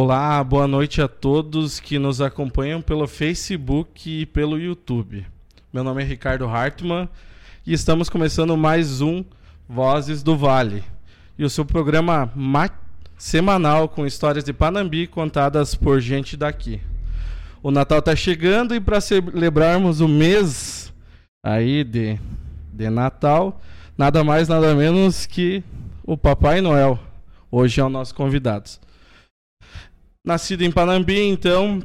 Olá, boa noite a todos que nos acompanham pelo Facebook e pelo YouTube. Meu nome é Ricardo Hartmann e estamos começando mais um Vozes do Vale e o seu programa semanal com histórias de Panambi contadas por gente daqui. O Natal está chegando e para celebrarmos o mês aí de, de Natal, nada mais nada menos que o Papai Noel. Hoje é o nosso convidado. Nascido em Panambi, então.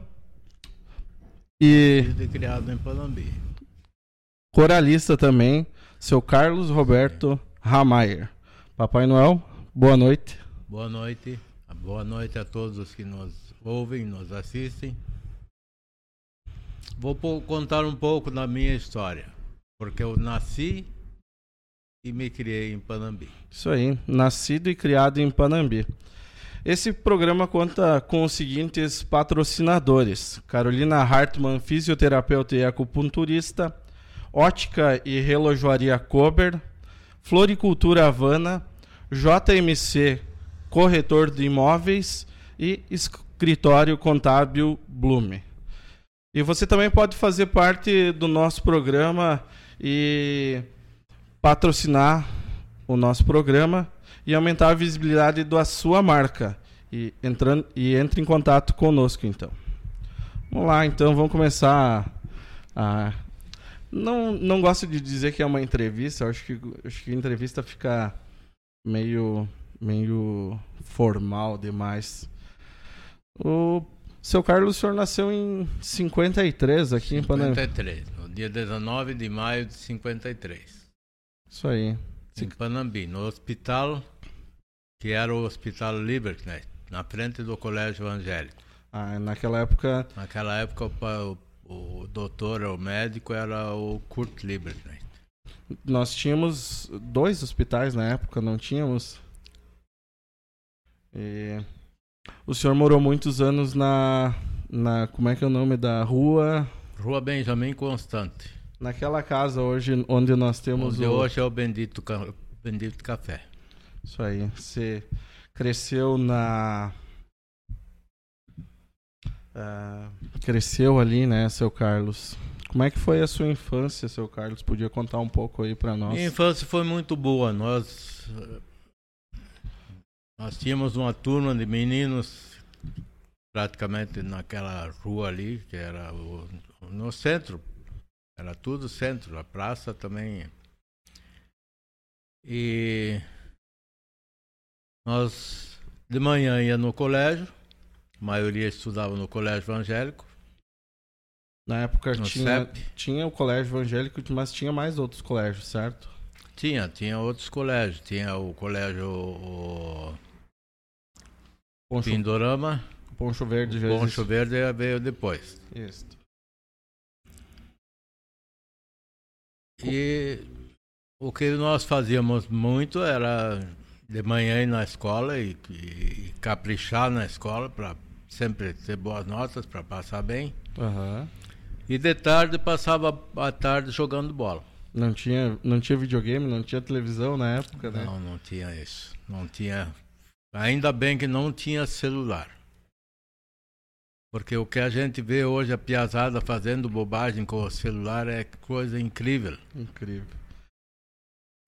E. e criado em Panambi. Coralista também, seu Carlos Roberto Ramayer. Papai Noel, boa noite. Boa noite. Boa noite a todos os que nos ouvem, nos assistem. Vou contar um pouco da minha história, porque eu nasci e me criei em Panambi. Isso aí, nascido e criado em Panambi. Esse programa conta com os seguintes patrocinadores: Carolina Hartmann, fisioterapeuta e acupunturista, Ótica e Relojoaria Kober, Floricultura Havana, JMC, corretor de imóveis e escritório contábil Blume. E você também pode fazer parte do nosso programa e patrocinar o nosso programa e aumentar a visibilidade da sua marca. E, entrando, e entre em contato conosco, então. Vamos lá, então, vamos começar a... Não, não gosto de dizer que é uma entrevista, acho que, acho que a entrevista fica meio, meio formal demais. O seu Carlos, o senhor nasceu em 53 aqui 53, em Panamá. 53, no dia 19 de maio de 53. Isso aí. Em Panambi, no hospital que era o Hospital Liberty, na frente do Colégio Evangélico. Ah, naquela época. Naquela época o, o, doutor, o médico era o Kurt Liberty. Nós tínhamos dois hospitais na época, não tínhamos? E... O senhor morou muitos anos na, na. Como é que é o nome da rua? Rua Benjamin Constante. Naquela casa hoje onde nós temos onde o. Hoje é o Bendito, Bendito Café. Isso aí. Você cresceu na. Uh, cresceu ali, né, seu Carlos? Como é que foi a sua infância, seu Carlos? Podia contar um pouco aí para nós? Minha infância foi muito boa. Nós nós tínhamos uma turma de meninos praticamente naquela rua ali, que era o, no centro. Era tudo centro, a praça também. E nós de manhã ia no colégio, a maioria estudava no colégio evangélico. Na época tinha, tinha o colégio evangélico, mas tinha mais outros colégios, certo? Tinha, tinha outros colégios. Tinha o colégio o... Poncho, Pindorama. Poncho Verde já Poncho existe. Verde veio depois. Isso. E o que nós fazíamos muito era de manhã ir na escola e, e caprichar na escola para sempre ter boas notas para passar bem. Uhum. E de tarde passava a tarde jogando bola. Não tinha, não tinha videogame, não tinha televisão na época, né? Não, não tinha isso. Não tinha. Ainda bem que não tinha celular. Porque o que a gente vê hoje a piazada fazendo bobagem com o celular é coisa incrível. Incrível.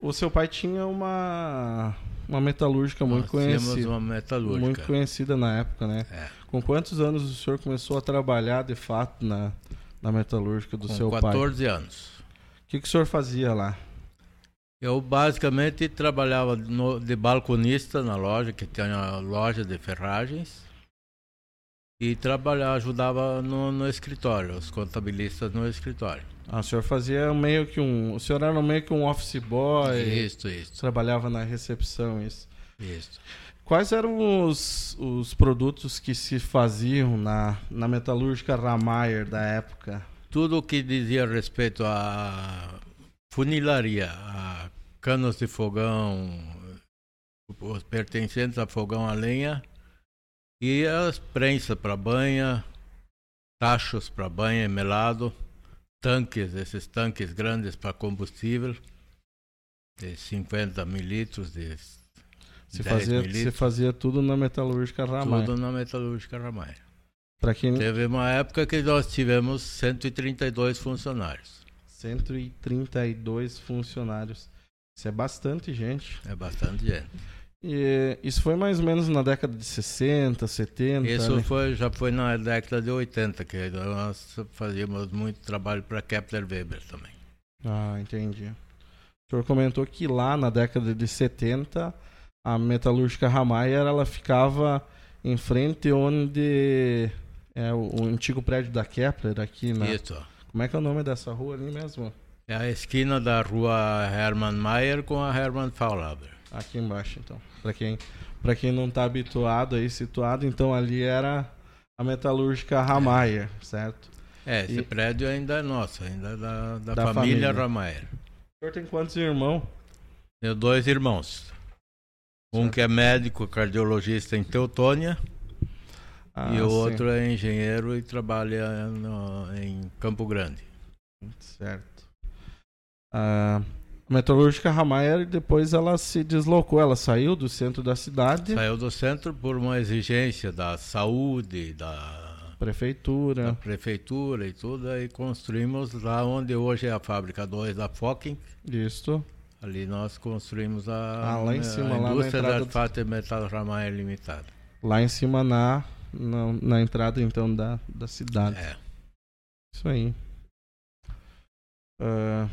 O seu pai tinha uma uma metalúrgica muito conhecida. uma metalúrgica. Muito conhecida na época, né? É. Com quantos anos o senhor começou a trabalhar de fato na, na metalúrgica do Com seu 14 pai? 14 anos. O que, que o senhor fazia lá? Eu basicamente trabalhava no, de balconista na loja, que tinha loja de ferragens. E trabalhava, ajudava no, no escritório, os contabilistas no escritório. Ah, o senhor fazia meio que um. O senhor era meio que um office boy. Isso, isso. Trabalhava na recepção, isso. Isso. Quais eram os, os produtos que se faziam na, na metalúrgica Ramayer da época? Tudo o que dizia respeito a funilaria, a canos de fogão, os pertencentes a fogão a lenha e as prensas para banha, tachos para banha melado tanques, esses tanques grandes para combustível, de 50 mil litros de Se 10 fazia, se litros. fazia tudo na metalúrgica Ramai. Tudo na metalúrgica Ramaia. Para quem Teve uma época que nós tivemos 132 funcionários. 132 funcionários. Isso é bastante gente. É bastante gente. E isso foi mais ou menos na década de 60, 70. Isso né? foi, já foi na década de 80, que nós fazíamos muito trabalho para Kepler Weber também. Ah, entendi. O senhor comentou que lá na década de 70 a metalúrgica Ramaia ela ficava em frente onde é o, o antigo prédio da Kepler aqui na. Isso. Como é que é o nome dessa rua ali mesmo? É a esquina da rua Hermann Mayer com a Hermann Faulhaber. Aqui embaixo, então. Para quem, pra quem não tá habituado aí, situado, então ali era a metalúrgica Ramaia, certo? É, esse E- prédio ainda é nosso, ainda é da, da, Da família, família. Ramayer. O senhor tem quantos irmãos? Tenho dois irmãos. Um Certo. que é médico, cardiologista em Teutônia, Ah, e o sim. outro é engenheiro e trabalha no- em Campo Grande. Certo. A metalúrgica Ramaia depois ela se deslocou, ela saiu do centro da cidade, Saiu do centro por uma exigência da saúde, da, da prefeitura. prefeitura e tudo, aí construímos lá onde hoje é a fábrica 2 da Fokken. Isto. Ali nós construímos a, Ah, lá em a cima, lá na indústria entrada da do- Artefato e Metal Ramaia Limitada. Lá em cima na, na, na entrada então da, da cidade. É. Isso aí. Ah,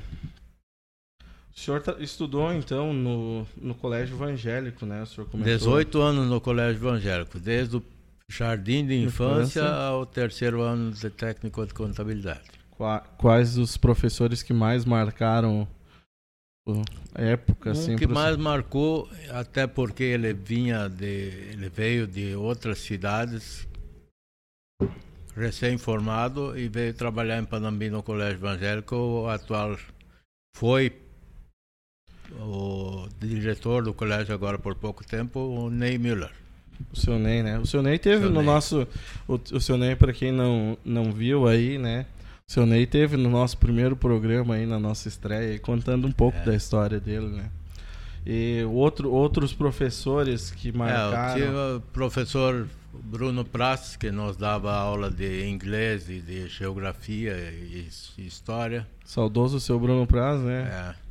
o senhor tá- estudou então no, no colégio evangélico, né? O senhor comentou. 18 anos no colégio evangélico, desde o jardim de infância, Infância. ao terceiro ano de técnico de contabilidade. Qua- Quais os professores que mais marcaram o- a época, assim? um que mais marcou, até porque ele vinha de, ele veio de outras cidades, recém-formado e veio trabalhar em Panambi no colégio evangélico. O atual foi o diretor do colégio agora por pouco tempo, o Ney Müller. O seu Ney, né? O seu Ney teve Seu no Ney. nosso. O, o seu Ney, pra quem não, não viu aí, né? O seu Ney teve no nosso primeiro programa aí, na nossa estreia, contando um pouco É. da história dele, né? E outro, outros professores que É, eu marcaram. tive o professor Bruno Prats, que nos dava aula de inglês e de geografia e his- história. Saudoso seu Bruno Praz, né? É.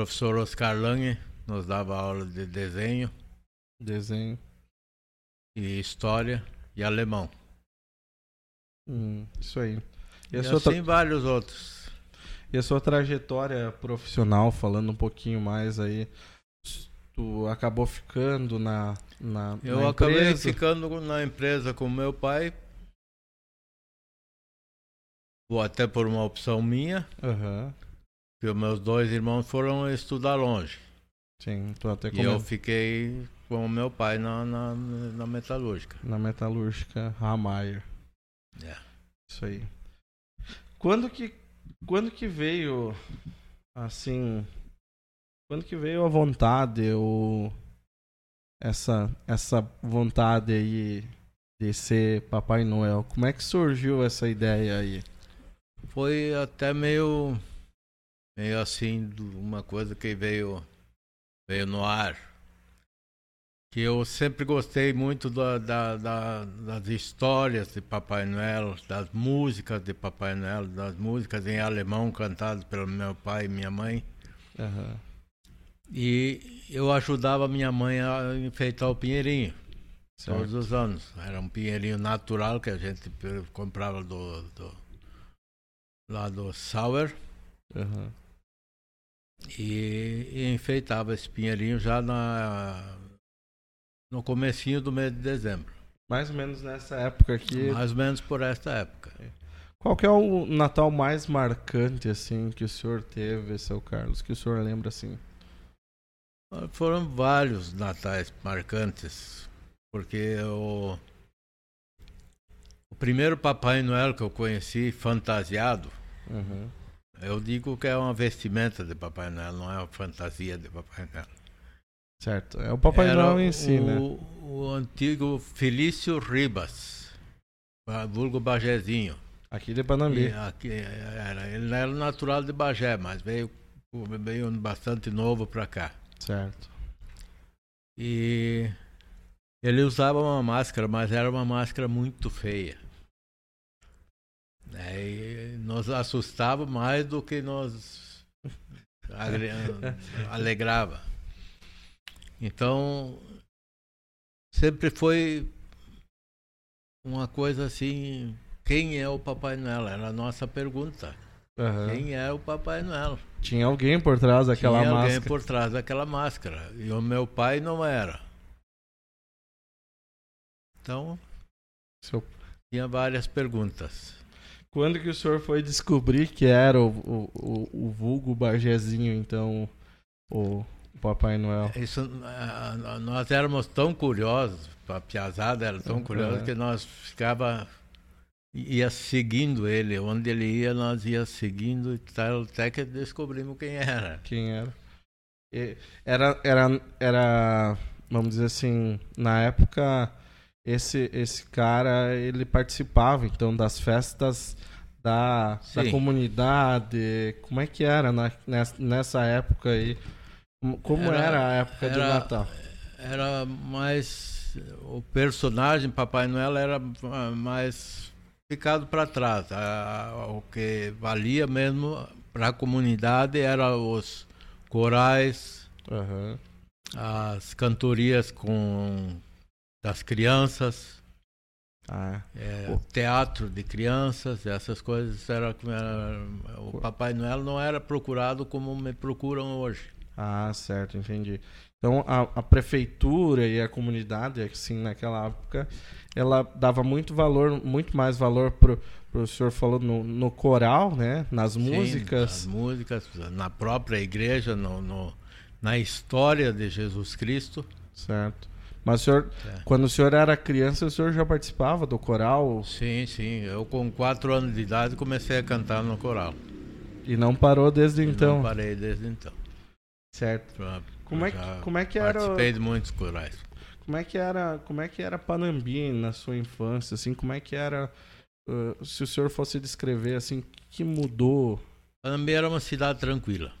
Professor Oscar Lange nos dava aula de desenho Desenho. e história e alemão. Hum, isso aí. E E, a, sua tra- assim vários outros. e a sua trajetória profissional, falando um pouquinho mais aí, tu acabou ficando na, na, Eu na acabei empresa? ficando na empresa com meu pai. Ou até por uma opção minha, Aham. Que os meus dois irmãos foram estudar longe. Sim, tu até E eu fiquei com o meu pai na, na, na metalúrgica. na metalúrgica Ramayer. É. Isso aí. Quando que quando que veio assim, quando que veio a vontade ou essa essa vontade aí de ser Papai Noel? Como é que surgiu essa ideia aí? Foi até meio, meio assim, uma coisa que veio, veio no ar. Que eu sempre gostei muito da, da- da- das histórias de Papai Noel, das músicas de Papai Noel, das músicas em alemão cantadas pelo meu pai e minha mãe. Aham. E eu ajudava minha mãe a enfeitar o pinheirinho. Todos Certo. os anos. Era um pinheirinho natural que a gente comprava do, do lá do Sauer Aham. E, e enfeitava esse pinheirinho já na no comecinho do mês de dezembro. Mais ou menos nessa época aqui. Mais ou menos por esta época. Qual que é o Natal mais marcante assim que o senhor teve, seu Carlos? Que o senhor lembra assim? Foram vários natais marcantes, porque o, o primeiro Papai Noel que eu conheci fantasiado, Uhum. Eu digo que é uma vestimenta de Papai Noel, não é uma fantasia de Papai Noel. Certo. É o Papai Era Noel em si, o, né? o antigo Felício Ribas, ba- vulgo Bajezinho. Aqui de Panambi. Aqui era, ele era natural de Bagé, mas veio, veio bastante novo para cá. Certo. E ele usava uma máscara, mas era uma máscara muito feia. E nos assustava mais do que nos alegrava. Então, sempre foi uma coisa assim: quem é o Papai Noel? Era a nossa pergunta. Uhum. Quem é o Papai Noel? Tinha alguém por trás daquela Tinha máscara. Tinha alguém por trás daquela máscara. E o meu pai não era. Então, Seu... tinha várias perguntas. Quando que o senhor foi descobrir que era o, o, o, o vulgo Bargezinho, então, o, Papai Noel? Isso, nós éramos tão curiosos, a piazada era tão curiosa que nós ficava ia seguindo ele, onde ele ia, nós ia seguindo e tal, até que descobrimos quem era. Quem era? Era, era, era, vamos dizer assim, na época esse esse cara ele participava então das festas da, da comunidade. Como é que era na, nessa, nessa época aí? Como era, era a época era, de Natal? Era mais o personagem Papai Noel era mais ficado para trás. O que valia mesmo para a comunidade era os corais, uhum. as cantorias com das crianças, ah, é. o teatro de crianças, essas coisas era, era o Papai Noel não era procurado como me procuram hoje. Ah, certo, entendi. Então a, a, prefeitura e a comunidade, assim, naquela época, ela dava muito valor, muito mais valor pro o senhor falou no, no coral, né? Nas Sim, músicas. Nas músicas, na própria igreja, no, no, na história de Jesus Cristo. Certo. Mas o senhor, é. quando o senhor era criança, o senhor já participava do coral? Sim, sim. Eu com quatro anos de idade comecei a cantar no coral. E não parou desde e então? Não parei desde então. Certo. Como é, que, como é que era? Participei de muitos corais. Como é que era? Como é que era Panambi na sua infância? Assim, como é que era? Uh, se o senhor fosse descrever assim, que mudou? Panambi era uma cidade tranquila.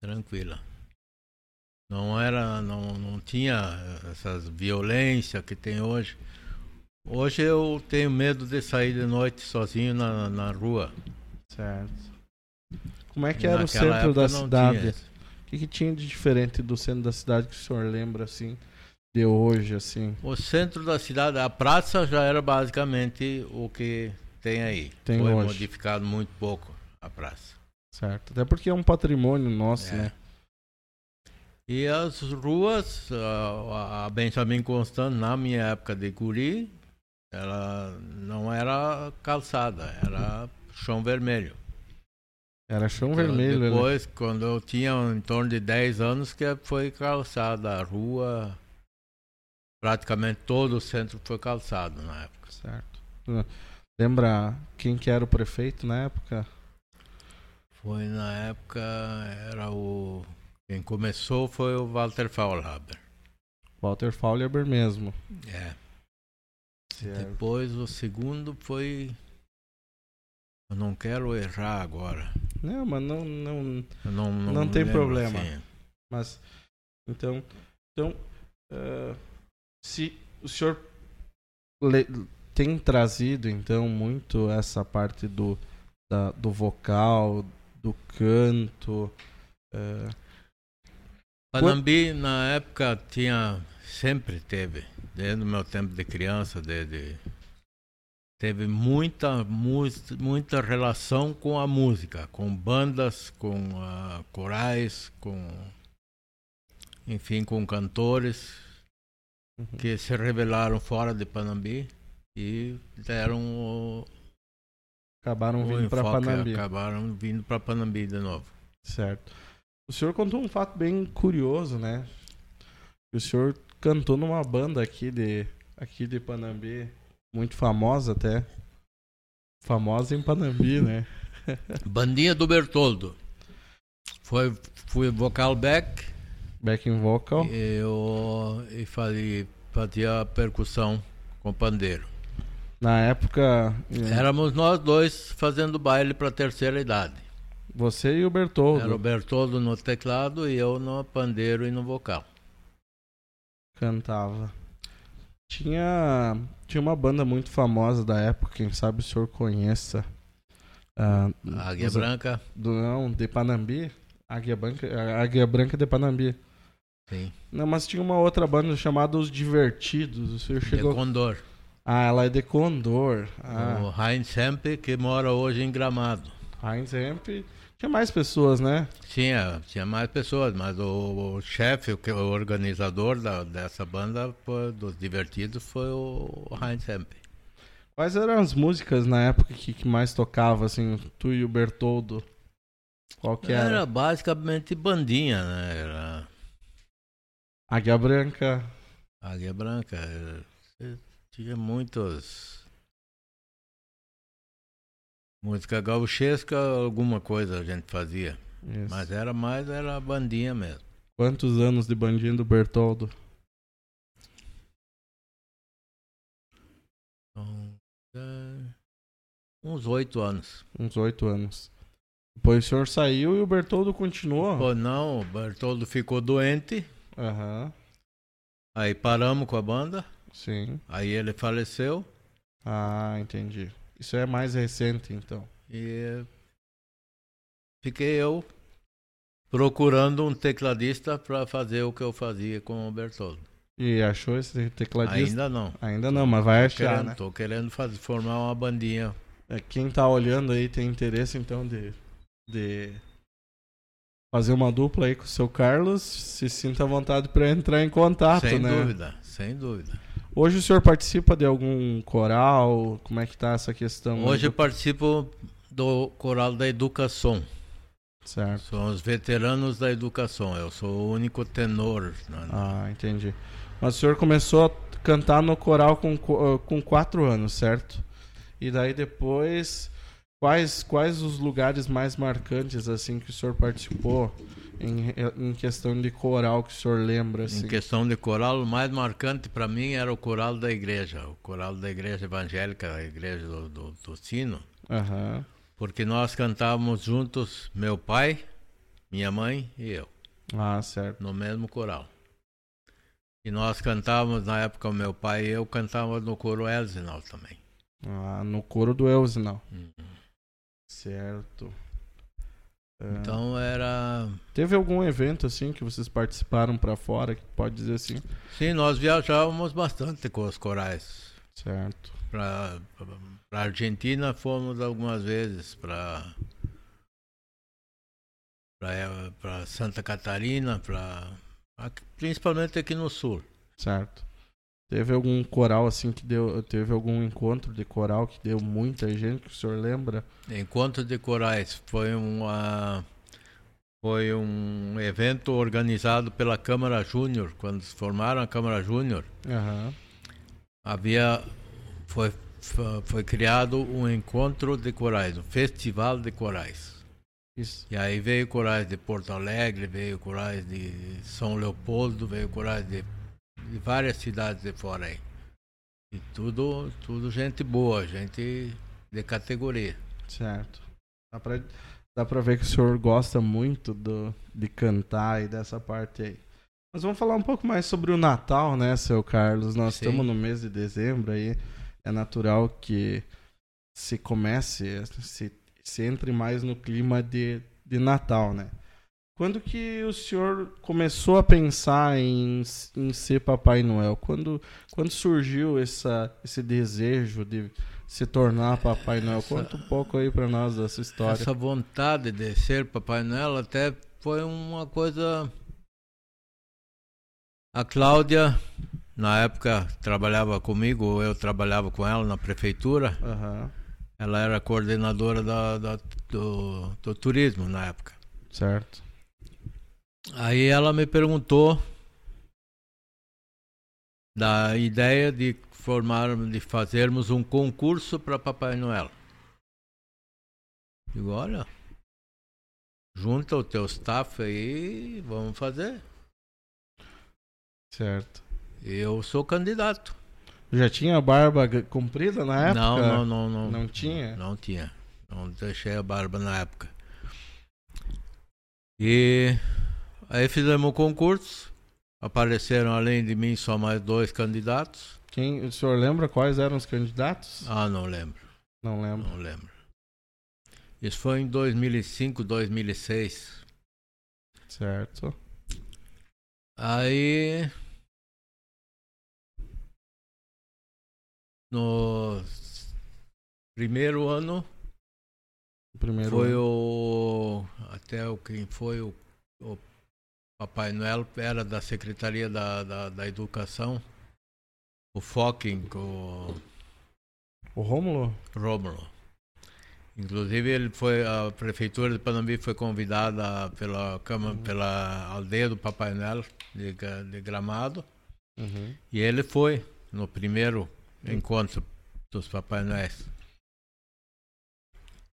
Tranquila. Não era, não, não tinha essas violências que tem hoje. Hoje eu tenho medo de sair de noite sozinho na, na rua. Certo. Como é que era o centro da cidade? que, que tinha de diferente do centro da cidade que o senhor lembra assim de hoje assim? O centro da cidade, a praça já era basicamente o que tem aí. Tem Foi hoje. modificado muito pouco a praça. Certo. Até porque é um patrimônio nosso, é. né? E as ruas, a, a Benjamin Constant, na minha época de guri, ela não era calçada, era chão vermelho. Era chão vermelho. Né? Depois, né? quando eu tinha em torno de 10 anos, que foi calçada a rua. Praticamente todo o centro foi calçado na época. Certo. Lembra quem que era o prefeito na época? Foi na época, era o. Quem começou foi o Walter Faulhaber. Walter Faulhaber mesmo. É. Certo. Depois o segundo foi eu não quero errar agora. Não, mas não não não, não, não tem problema. Assim. Mas então então uh, se o senhor le, tem trazido então muito essa parte do da, do vocal, do canto. Uh, Panambi na época tinha sempre teve, desde o meu tempo de criança, desde teve muita, muita, relação com a música, com bandas, com uh, corais, com enfim, com cantores uhum. que se revelaram fora de Panambi e deram o, acabaram vindo para Panambi. Acabaram vindo para Panambi de novo. Certo. O senhor contou um fato bem curioso, né? O senhor cantou numa banda aqui de aqui de Panambi muito famosa até. Famosa em Panambi, né? Bandinha do Bertoldo. Foi, fui vocal back. Backing vocal. E eu e fazia, fazia percussão com pandeiro. Na época. Éramos nós dois fazendo baile para terceira idade. Você e o Bertoldo. Era o Bertoldo no teclado e eu no pandeiro e no vocal. Cantava. Tinha, tinha uma banda muito famosa da época, quem sabe o senhor conheça. Ah, Águia dos- Branca, Do, não, de Panambi. Águia Branca, Águia Branca de Panambi. sim. Não, mas tinha uma outra banda chamada Os Divertidos. O senhor De chegou. Condor. Ah, ela é de Condor. Ah, O Heinz Hemp, que mora hoje em Gramado. Heinz Hemp. Tinha mais pessoas, né? Tinha, tinha mais pessoas, mas o, o chefe, o, o organizador da, dessa banda foi- dos Divertidos foi o Heinz Hemp. Quais eram as músicas na época que, que mais tocava, assim, tu e o Bertoldo? Qual que era? Era basicamente bandinha, né? Era Águia Branca. Águia Branca. era- Tinha muitos. Música gauchesca, alguma coisa a gente fazia. Isso. Mas era mais, era bandinha mesmo. Quantos anos de bandinho do Bertoldo? Então, é, uns oito anos. Uns oito anos. Depois o senhor saiu e o Bertoldo continuou? Pô, não, o Bertoldo ficou doente, Aham, aí paramos com a banda, sim. aí ele faleceu Ah, entendi. Isso é mais recente, então. e fiquei eu procurando um tecladista para fazer o que eu fazia com o Bertoldo. E achou esse tecladista? Ainda não. Ainda não, mas vai achar, querendo, né? Tô querendo fazer, formar uma bandinha. É, quem tá olhando aí tem interesse, então, de, de fazer uma dupla aí com o seu Carlos, se sinta à vontade para entrar em contato, sem né? dúvida, sem dúvida. Hoje o senhor participa de algum coral? Como é que tá essa questão? Hoje eu participo do Coral da Educação. Certo. São os veteranos da educação. Eu sou o único tenor. né? Ah, entendi. Mas o senhor começou a cantar no coral com, co- com quatro anos, certo? E daí depois, quais, quais os lugares mais marcantes, assim, que o senhor participou em, em questão de coral que o senhor lembra, assim? Em questão de coral, o mais marcante para mim era o coral da igreja, o coral da igreja evangélica, a igreja do, do, do Sino, Aham. porque nós cantávamos juntos, meu pai, minha mãe e eu, Ah, certo. no mesmo coral. E nós cantávamos, na época, o meu pai e eu cantávamos no coro Elsinal também. Ah, no coro do Elsinal. Uhum. Certo. É. Então era. Teve algum evento, assim, que vocês participaram pra fora, que pode dizer assim? Sim, nós viajávamos bastante com os corais. Certo. Para Argentina fomos algumas vezes, para para Santa Catarina, para principalmente aqui no sul. Certo. Teve algum coral assim que deu. Teve algum encontro de coral que deu muita gente, que o senhor lembra? Encontro de Corais foi uma foi um evento organizado pela Câmara Júnior, quando se formaram a Câmara Júnior, Aham. havia foi foi foi criado um encontro de corais, um festival de corais. Isso. E aí veio corais de Porto Alegre, veio corais de São Leopoldo, veio corais de, de várias cidades de fora aí. E tudo, tudo gente boa, gente de categoria. Certo. Dá pra, dá pra ver que o senhor gosta muito do, de cantar e dessa parte aí. Mas vamos falar um pouco mais sobre o Natal, né, seu Carlos? Nós Sim. estamos no mês de dezembro aí. É natural que se comece, se, se entre mais no clima de, de Natal, né? Quando que o senhor começou a pensar em, em ser Papai Noel? Quando, quando surgiu essa, esse desejo de se tornar Papai Noel? Essa- Conta um pouco aí pra nós dessa história. Essa vontade de ser Papai Noel até foi uma coisa. A Cláudia, na época, trabalhava comigo, eu trabalhava com ela na prefeitura. Aham, Ela era coordenadora da, da- do, do turismo na época. certo. Aí ela me perguntou da ideia de formar, de fazermos um concurso para Papai Noel. Digo, olha, junta o teu staff aí, vamos fazer. Certo. Eu sou candidato. Já tinha barba g- comprida na época? Não, não, não, não. Não tinha? Não tinha. Não deixei a barba na época. E aí fizemos o concurso. apareceram além de mim só mais dois candidatos. Quem, o senhor lembra quais eram os candidatos? Ah, não lembro. Não lembro. Não lembro. Isso foi em 2005, 2006. Certo. Aí. No primeiro ano primeiro foi ano. o. Até o quem foi o, o Papai Noel era da Secretaria da, da, da Educação. O Focking, o O Rômulo? Rômulo. Inclusive ele foi a prefeitura de Panambi foi convidada pela Câmara, pela aldeia do Papai Noel de, de Gramado Uhum. e ele foi no primeiro encontro dos Papai Noéis.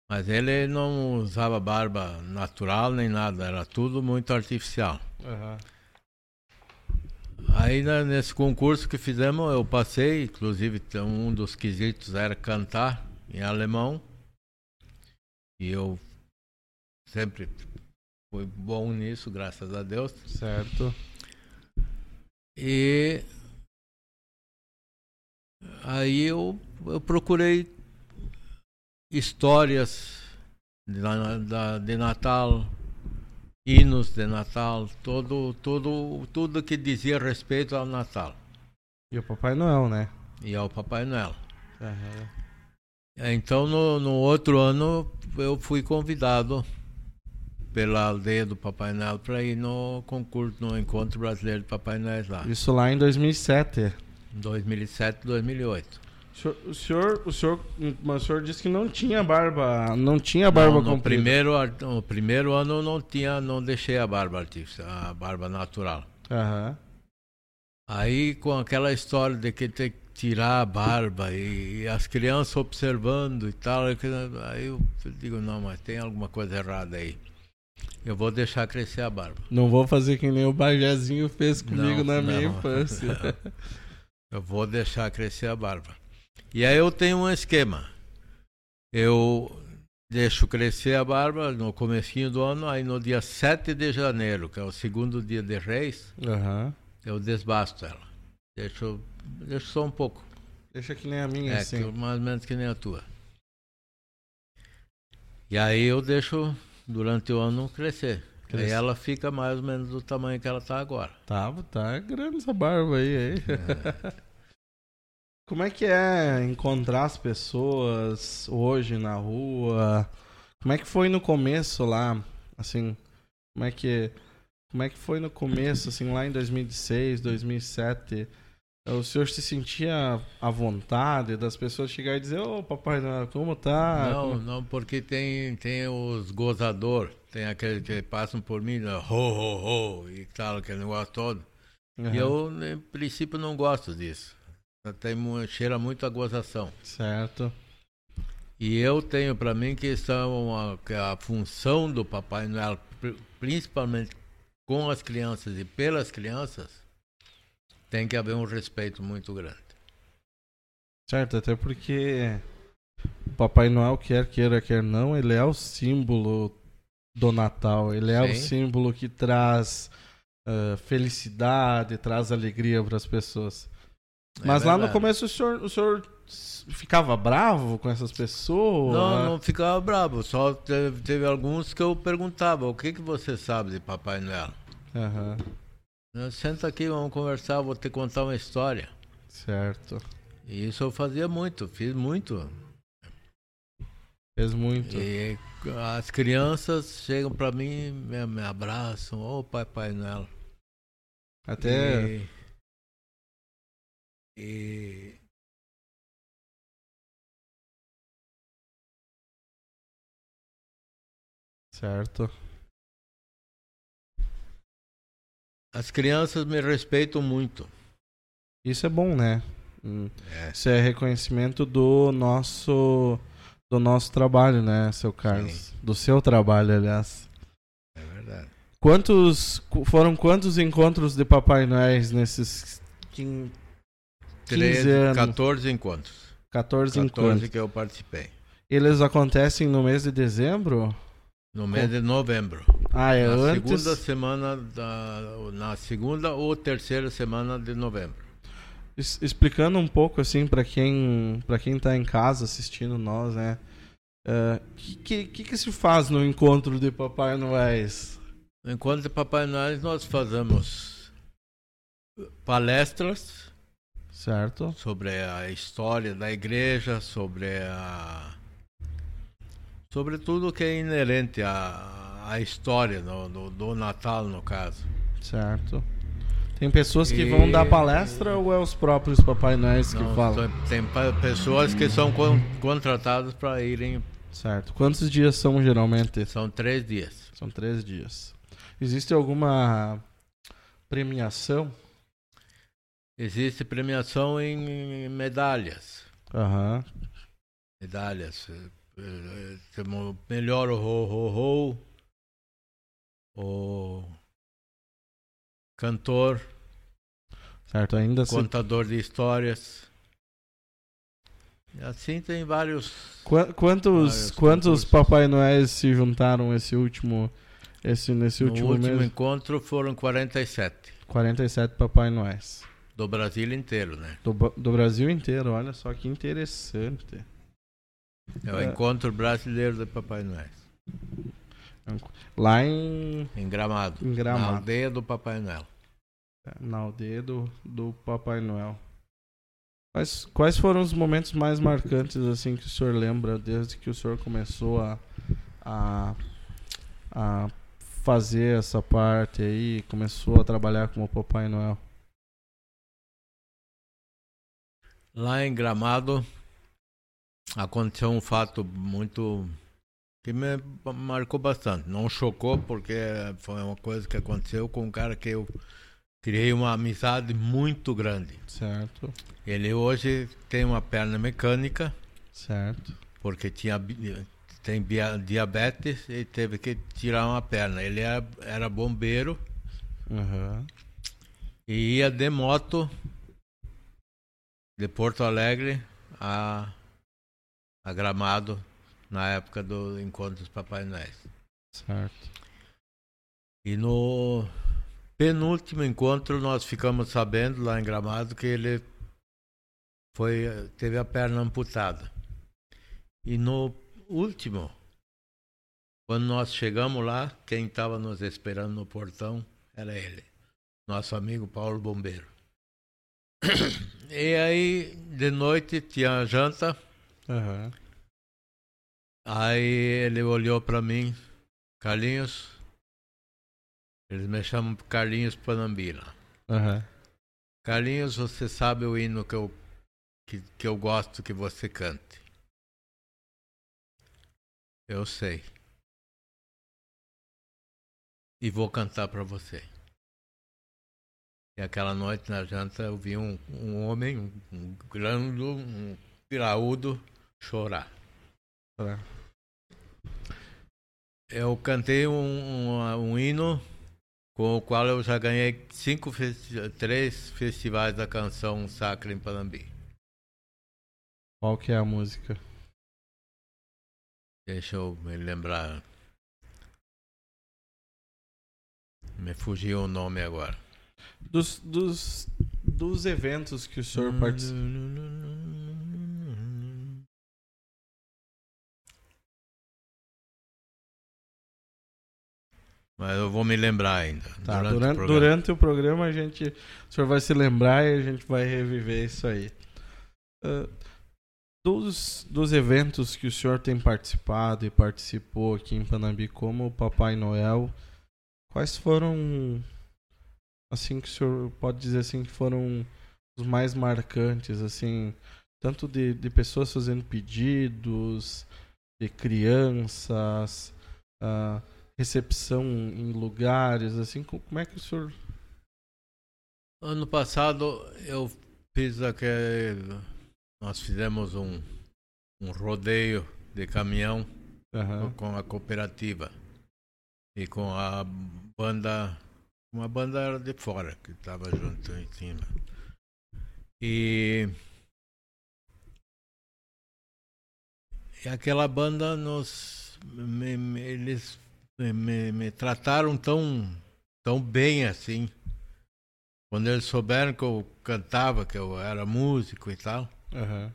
Mas ele não usava barba natural nem nada, era tudo muito artificial. Aham. Aí nesse concurso que fizemos eu passei, inclusive um dos quesitos era cantar em alemão. E eu sempre fui bom nisso, graças a Deus. Certo. E aí eu, eu procurei histórias de, Natal, hinos de Natal, todo, todo, tudo que dizia respeito ao Natal E o Papai Noel, né? e ao Papai Noel. Aham. Então no, no outro ano eu fui convidado pela aldeia do Papai Noel para ir no concurso, no encontro brasileiro de Papai Noel lá, Isso lá em 2007. em 2007, 2008. O senhor, o senhor, o senhor, disse que não tinha barba, não tinha barba Não, no comprida. primeiro, no primeiro ano eu não tinha, não deixei a barba artificial, a barba natural. Aham. Aí com aquela história de que tem que tirar a barba e, e as crianças observando e tal, aí eu digo, não, mas tem alguma coisa errada aí. Eu vou deixar crescer a barba. Não vou fazer que nem o Bajezinho fez comigo Não, na minha não. infância. Eu vou deixar crescer a barba. E aí eu tenho um esquema. Eu deixo crescer a barba no comecinho do ano, aí no dia 7 de janeiro, que é o segundo dia de Reis, Aham. eu desbasto ela. Deixo, deixo só um pouco. Deixa que nem a minha, É, assim. que, mais ou menos que nem a tua. E aí eu deixo durante o ano crescer. Aí Cresce. ela fica mais ou menos do tamanho que ela está agora. Tá, tá grande essa barba aí, aí. Como é que é encontrar as pessoas hoje na rua? Como é que foi no começo lá? Assim, como é que como é que foi no começo, assim, lá em 2006, 2007? O senhor se sentia à vontade das pessoas chegarem e dizer, ô papai, Noel, como tá? não, Como- não, porque tem, tem os gozador, tem aqueles que passam por mim, né, ho, ho, ho, e tal, aquele negócio todo. Aham, E eu, em princípio, não gosto disso. Tem, cheira muito a gozação. Certo. E eu tenho para mim que são a, que a função do Papai Noel, pri- principalmente com as crianças e pelas crianças, tem que haver um respeito muito grande. Certo, até porque o Papai Noel, quer queira, quer não, ele é o símbolo do Natal. Ele é o Sim. símbolo que traz ah, felicidade, traz alegria para as pessoas. É Mas lá no começo o senhor, o senhor ficava bravo com essas pessoas? Não, não ficava bravo. Só teve, teve alguns que eu perguntava: o que, que você sabe de Papai Noel? "Não, Senta aqui, vamos conversar, vou te contar uma história. certo. E isso eu fazia muito, fiz muito. Fez muito. E as crianças chegam para mim, me, me abraçam, ô Papai Noel. Até. E, e Certo. as crianças me respeitam muito. Isso é bom, né? Hum, É. Isso é reconhecimento do nosso do nosso trabalho, né, seu Carlos? Sim. Do seu trabalho, aliás. É verdade. Quantos foram quantos encontros de Papai Noel nesses quin- 15 13, anos? 14 encontros. 14 14 encontros? que eu participei. Eles acontecem no mês de dezembro? No mês de novembro. Ah, é na antes. segunda semana da, na segunda ou terceira semana de novembro. Es- explicando um pouco assim para quem para quem tá em casa assistindo nós, né? O que, que que se faz no encontro de Papai Noel? No encontro de Papai Noel nós fazemos palestras Certo? sobre a história da igreja, sobre a sobre tudo que é inerente à, à história do, do, do Natal no caso. Certo. Tem pessoas que E- vão dar palestra ou é os próprios Papai Noéis que Não, falam? tem- pessoas que são con- contratadas para irem. Certo. Quantos dias são geralmente? São três dias. São três dias. Existe alguma premiação? Existe premiação em medalhas. Aham. medalhas. eh, eh, Temos melhor o ho, ho, ho, o cantor, Certo. Ainda se... contador de histórias. E assim tem vários. Qua- quantos Vários quantos concursos. Papai Noéis se juntaram esse último esse nesse No último, último encontro foram 47. 47 Papai Noéis. Do Brasil inteiro, né? Do, do Brasil inteiro, olha só que interessante. É o É. encontro brasileiro de Papai Noel. Lá em, Em Gramado. em Gramado. Na aldeia do Papai Noel. Na aldeia do, do Papai Noel. Quais, quais foram os momentos mais marcantes assim que o senhor lembra desde que o senhor começou a, a, a fazer essa parte aí, começou a trabalhar como Papai Noel? Lá em Gramado aconteceu um fato muito que me marcou bastante. Não chocou porque foi uma coisa que aconteceu com um cara que eu criei uma amizade muito grande. Certo, Ele hoje tem uma perna mecânica certo. porque tinha tem diabetes e teve que tirar uma perna. Ele era, era bombeiro Aham. e ia de moto de Porto Alegre a, a Gramado na época do encontro dos Papai Noel. Certo. E no penúltimo encontro nós ficamos sabendo lá em Gramado que ele foi teve a perna amputada. E no último, quando nós chegamos lá, quem estava nos esperando no portão era ele, nosso amigo Paulo Bombeiro. E aí, de noite, tinha janta. Aham. Aí ele olhou para mim, Carlinhos. Eles me chamam Carlinhos Panambila. Aham. Carlinhos, você sabe o hino que eu, que, que eu gosto que você cante? Eu sei. E vou cantar para você. E aquela noite na janta eu vi um, um homem, um, um grande, um graúdo, chorar. Eu cantei um, um, um hino com o qual eu já ganhei cinco três festivais da canção sacra em Panambi. Qual que é a música? Deixa eu me lembrar. Me fugiu o nome agora. Dos, dos, dos eventos que o senhor participou. Mas eu vou me lembrar ainda. Tá, durante, durante, o programa. durante o programa a gente. O senhor vai se lembrar e a gente vai reviver isso aí. Ah, dos, dos eventos que o senhor tem participado e participou aqui em Panambi como Papai Noel, quais foram assim que o senhor pode dizer assim que foram os mais marcantes, assim, tanto de, de pessoas fazendo pedidos, de crianças, ah, recepção em lugares, assim, co- como é que o senhor Ano passado eu fiz aquele. Nós fizemos um, um rodeio de caminhão Aham. com a cooperativa e com a banda. Uma banda era de fora que estava junto em cima. E. E aquela banda nos. me- me- eles me, me trataram tão, tão bem assim. Quando eles souberam que eu cantava, que eu era músico e tal, Aham.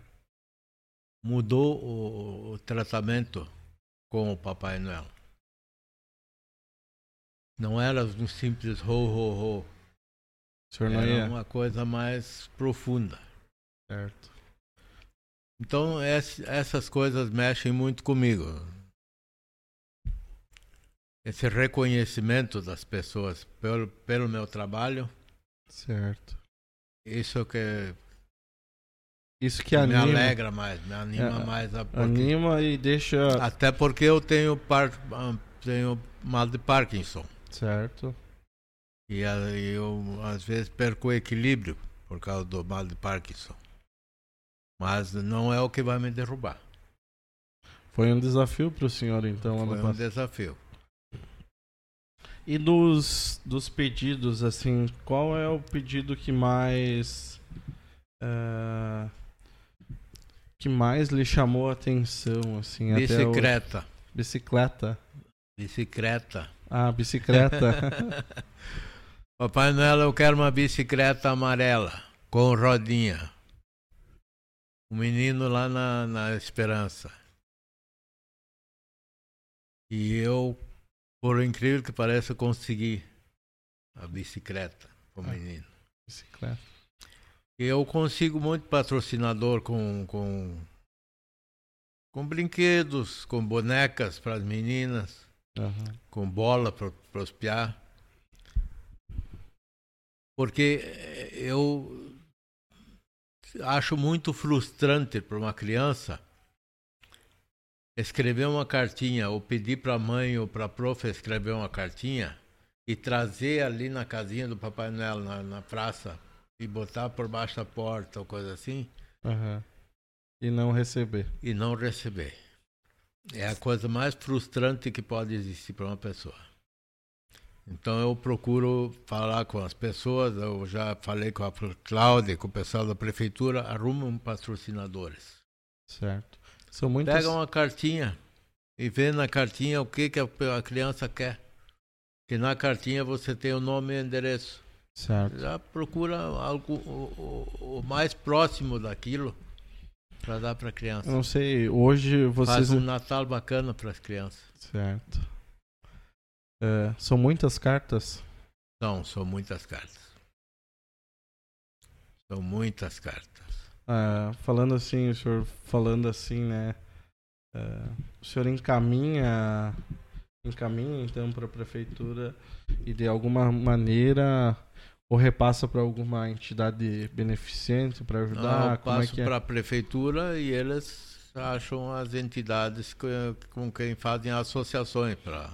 mudou o, o tratamento com o Papai Noel. Não era um simples ho, ho, ho. O senhor não Era ia. uma coisa mais profunda. Certo. Então, ess- essas coisas mexem muito comigo. Esse reconhecimento das pessoas pelo, pelo meu trabalho, Certo. isso é que Isso que me anima, alegra mais, me anima É, mais. A, porque- anima e deixa. até porque eu tenho, par, ah, tenho mal de Parkinson. Certo. E eu, às vezes, perco o equilíbrio por causa do mal de Parkinson. Mas não é o que vai me derrubar. Foi um desafio para o senhor, então, ano Foi um passado. desafio. E dos, dos pedidos, assim, qual é o pedido que mais. eh, que mais lhe chamou a atenção, assim, até o... Bicicleta. Bicicleta. Ah, bicicleta. Papai Noel, eu quero uma bicicleta amarela, com rodinha. O menino lá na, na Esperança. E eu, por incrível que pareça, consegui a bicicleta pro Ah. menino. bicicleta. Eu consigo muito patrocinador com, com, com brinquedos, com bonecas para as meninas, Aham. com bola para os piá. Porque eh, eu acho muito frustrante para uma criança escrever uma cartinha ou pedir para a mãe ou para a prof escrever uma cartinha e trazer ali na casinha do Papai Noel, na, na praça, e botar por baixo da porta ou coisa assim, Aham. E não receber. e não receber. É a coisa mais frustrante que pode existir para uma pessoa. Então eu procuro falar com as pessoas, eu já falei com a Cláudia, com o pessoal da prefeitura, arrumam patrocinadores. Certo. São muitas. Pega uma cartinha e vê na cartinha o que, que a, a criança quer. Que na cartinha você tem o nome e o endereço. Certo. Já procura algo o, o- o mais próximo daquilo para dar para criança. Eu não sei, hoje vocês. Faz um Natal bacana para as crianças. Certo. É, são muitas cartas. Não, são muitas cartas. São muitas cartas. Ah, falando assim, o senhor falando assim, né? é, o senhor encaminha, encaminha então para a prefeitura e de alguma maneira ou repassa para alguma entidade beneficente para Não, ajudar? eu Como é passo é? para a prefeitura e eles acham as entidades que- com quem fazem associações para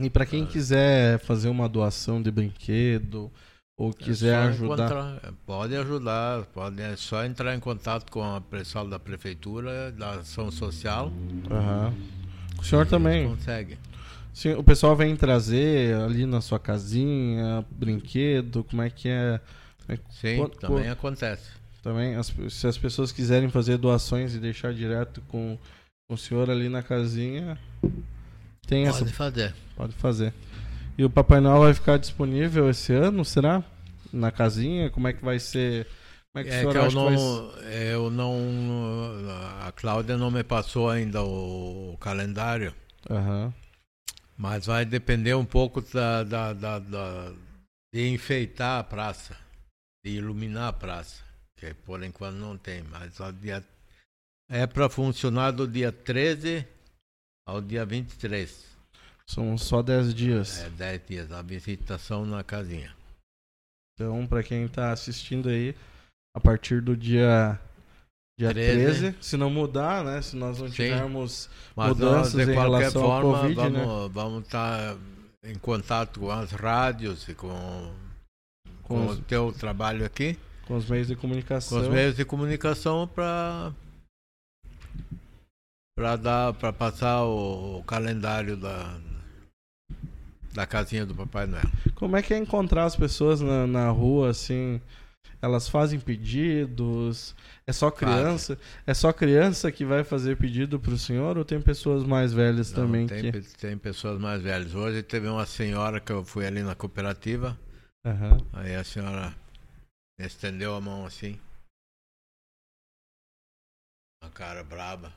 E para quem Ah. quiser fazer uma doação de brinquedo ou quiser É ajudar, Pode ajudar, pode, é só entrar em contato com o pessoal da prefeitura, da ação social. Aham. o senhor também. Consegue. Sim, o pessoal vem trazer ali na sua casinha brinquedo, como é que é? Sim, Quanto- também quanto- acontece. Também, as- se as pessoas quiserem fazer doações e deixar direto com, com o senhor ali na casinha, tem essa. Pode fazer. Pode fazer. E o Papai Noel vai ficar disponível esse ano, será? Na casinha? Como é que vai ser? Como é que o É senhor que eu que vai não, eu não. A Cláudia não me passou ainda o, calendário, Aham. Mas vai depender um pouco da, da, da- da- de enfeitar a praça, de iluminar a praça, que por enquanto não tem, mas dia, é para funcionar do dia 13 ao dia 23. São só 10 dias. É 10 dias, a visitação na casinha. Então, pra quem tá assistindo aí, a partir do dia, dia 13, 13, se não mudar, né? Se nós não Sim. tivermos Mas Mudanças nós, de em qualquer forma, Covid, né? vamos, vamos estar em contato com as rádios e com, com, com os, o teu trabalho aqui, com os meios de com comunicação. os meios de comunicação para para dar para passar o, o calendário da da casinha do Papai Noel. Como é que é encontrar as pessoas na, na rua, assim? Elas fazem pedidos? É só criança? Faz. É só criança que vai fazer pedido para o senhor ou tem pessoas mais velhas Não, também? Tem, que... tem pessoas mais velhas. Hoje teve uma senhora que eu fui ali na cooperativa. Uhum. Aí a senhora estendeu a mão assim. A cara braba.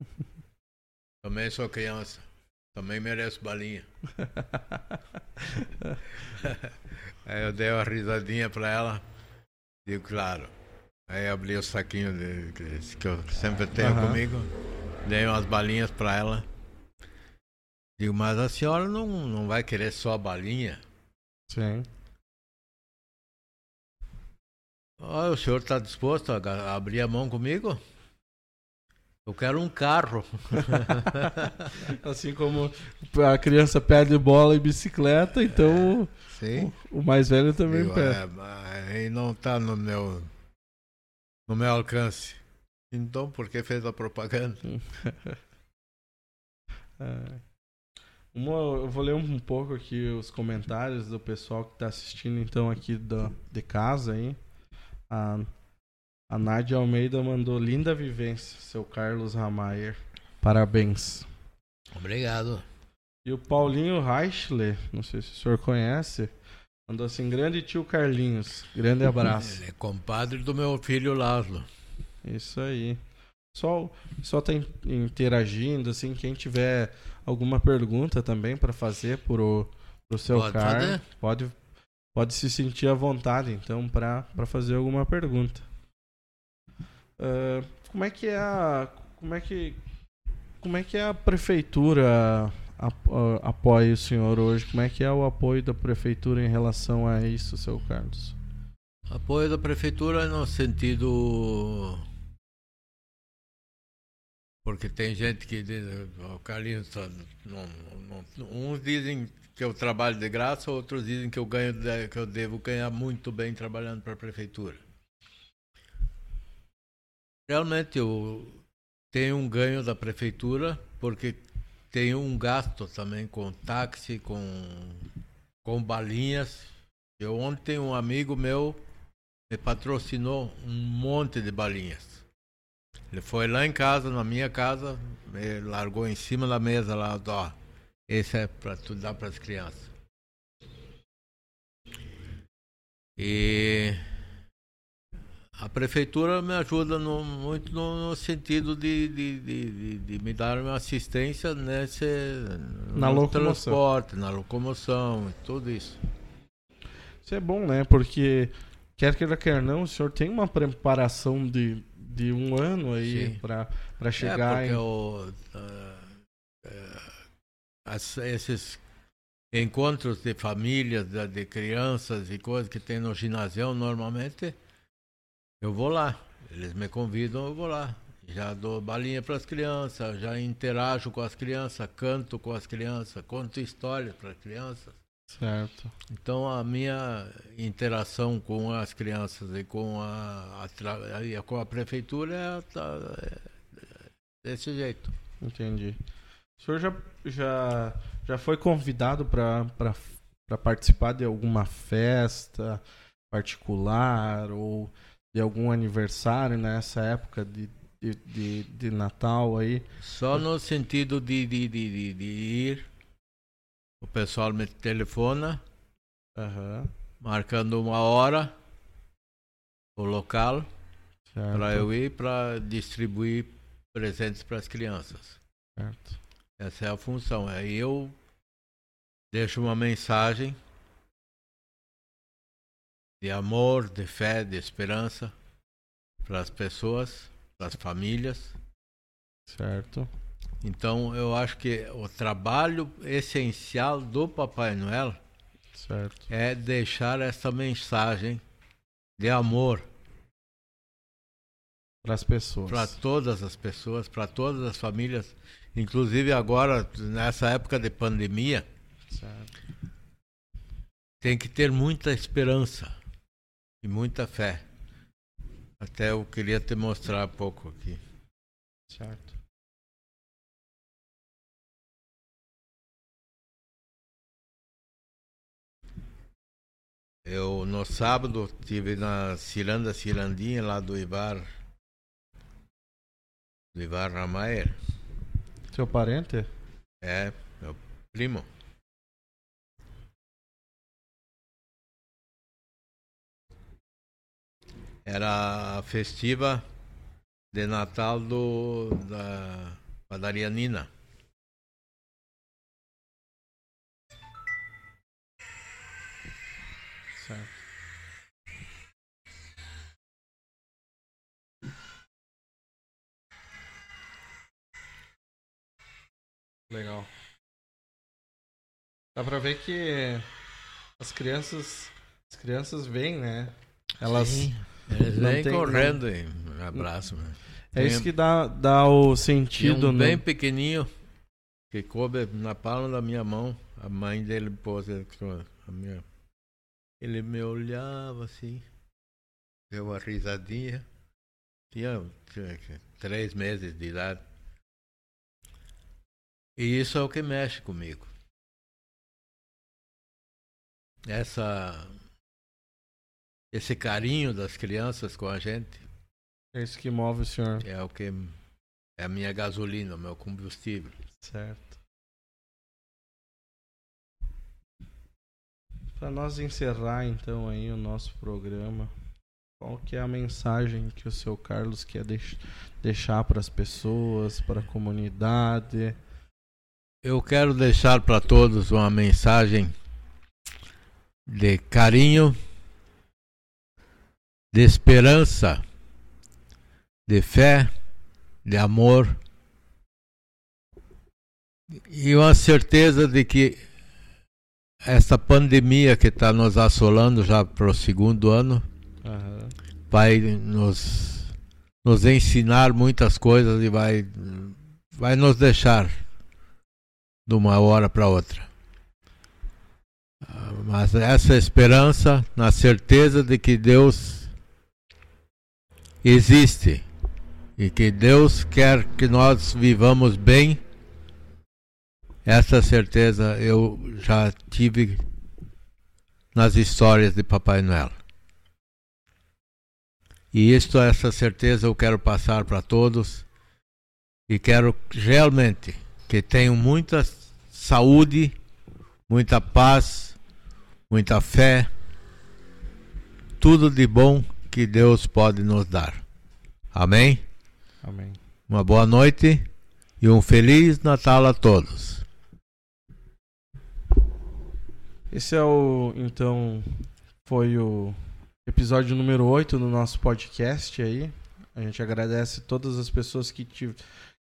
Também sou criança. Também mereço balinha. Aí eu dei uma risadinha pra ela. Digo, claro. Aí abri o saquinho de, que eu sempre tenho uhum. comigo. Dei umas balinhas pra ela. Digo, mas a senhora não, não vai querer só a balinha? Sim. Oh, o senhor está disposto a abrir a mão comigo? Eu quero um carro. assim como a criança pede bola e bicicleta, então é, o, o, mais velho também Digo, pede. É, aí não está no meu, no meu alcance. Então, por que fez a propaganda? é. Uma, eu vou ler um pouco aqui os comentários do pessoal que está assistindo então aqui do, de casa aí. A a Nádia Almeida mandou linda vivência, seu Carlos Ramayer. Parabéns. Obrigado. E o Paulinho Reichler, não sei se o senhor conhece, mandou assim: grande tio Carlinhos, grande abraço. Ele é compadre do meu filho Lázaro. Isso aí. Só, só tá interagindo, assim, quem tiver alguma pergunta também para fazer pro, pro seu pode Car, pode, pode se sentir à vontade, então, para fazer alguma pergunta. Uh, como é que é a como é que como é que a prefeitura apoia o senhor hoje? Como é que é o apoio da prefeitura em relação a isso, seu Carlos? Apoio da prefeitura no sentido porque tem gente que diz, o Carlinhos, não, não, uns dizem que eu trabalho de graça, outros dizem que eu ganho que eu devo ganhar muito bem trabalhando para a prefeitura. Realmente eu tenho um ganho da prefeitura, porque tenho um gasto também com táxi, com, com balinhas. Eu ontem um amigo meu me patrocinou um monte de balinhas. Ele foi lá em casa, na minha casa, me largou em cima da mesa lá, ó, esse é para tu dar para as crianças. E a prefeitura me ajuda no, muito no, no sentido de, de, de, de, me dar uma assistência nesse na no locomoção. transporte, na locomoção, tudo isso. Isso é bom, né? Porque quer queira quer não, o senhor tem uma preparação de, de um ano aí para chegar é porque em... o, uh, esses encontros de famílias, de crianças e coisas que tem no ginásio normalmente eu vou lá. Eles me convidam, eu vou lá. Já dou balinha para as crianças, já interajo com as crianças, canto com as crianças, conto histórias para as crianças. Certo. Então a minha interação com as crianças e com a, a, com a prefeitura é, é, desse jeito. Entendi. O senhor já, já, já foi convidado para participar de alguma festa particular ou de algum aniversário nessa época de, de, de, de Natal aí? Só no sentido de, de, de, de, ir, o pessoal me telefona, uhum. marcando uma hora, o local, para eu ir para distribuir presentes para as crianças. Certo. Essa é a função. Aí eu deixo uma mensagem de amor, de fé, de esperança para as pessoas, para as famílias. Certo. Então eu acho que o trabalho essencial do Papai Noel certo. é deixar essa mensagem de amor para as pessoas. Para todas as pessoas, para todas as famílias, inclusive agora nessa época de pandemia. Certo. Tem que ter muita esperança e muita fé. Até eu queria te mostrar um pouco aqui. Certo. Eu no sábado estive na Ciranda Cirandinha lá do Ivar. Do Ivar Ramaer. Seu parente? É, meu primo. Era a festiva de Natal do, da padaria Nina. Certo. Legal. Dá pra ver que as crianças. As crianças vêm, né? Elas. Sim, eles vêm tem- correndo e abraço. É isso que dá, dá o sentido, um né? bem pequenininho que coube na palma da minha mão. A mãe dele pôs a minha. Ele me olhava assim, deu uma risadinha. Tinha, tinha três meses de idade. E isso é o que mexe comigo. Essa, esse carinho das crianças com a gente É isso que move o senhor. é o que é a minha gasolina, o meu combustível. Certo. Para nós encerrar então aí o nosso programa, qual que é a mensagem que o seu Carlos quer deix- deixar para as pessoas, para a comunidade? Eu quero deixar para todos uma mensagem de carinho, de esperança, de fé, de amor e uma certeza de que essa pandemia que está nos assolando já para o segundo ano Aham. vai nos, nos ensinar muitas coisas e vai, vai nos deixar de uma hora para outra. Ah, Mas essa esperança, na certeza de que Deus existe e que Deus quer que nós vivamos bem, essa certeza eu já tive nas histórias de Papai Noel. E isto, essa certeza eu quero passar para todos e quero realmente que tenham muita saúde, muita paz, muita fé, tudo de bom que Deus pode nos dar. Amém? Amém. Uma boa noite e um feliz Natal a todos. Esse é o então foi o episódio número 8 do nosso podcast aí. A gente agradece todas as pessoas que, ti-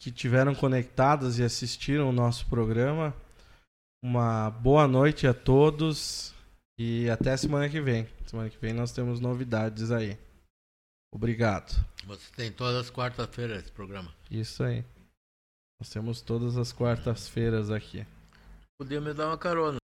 que tiveram conectadas e assistiram o nosso programa. Uma boa noite a todos e até semana que vem. Semana que vem nós temos novidades aí. Obrigado. Você tem todas as quartas-feiras esse programa. Isso aí. Nós temos todas as quartas-feiras aqui. Podia me dar uma carona.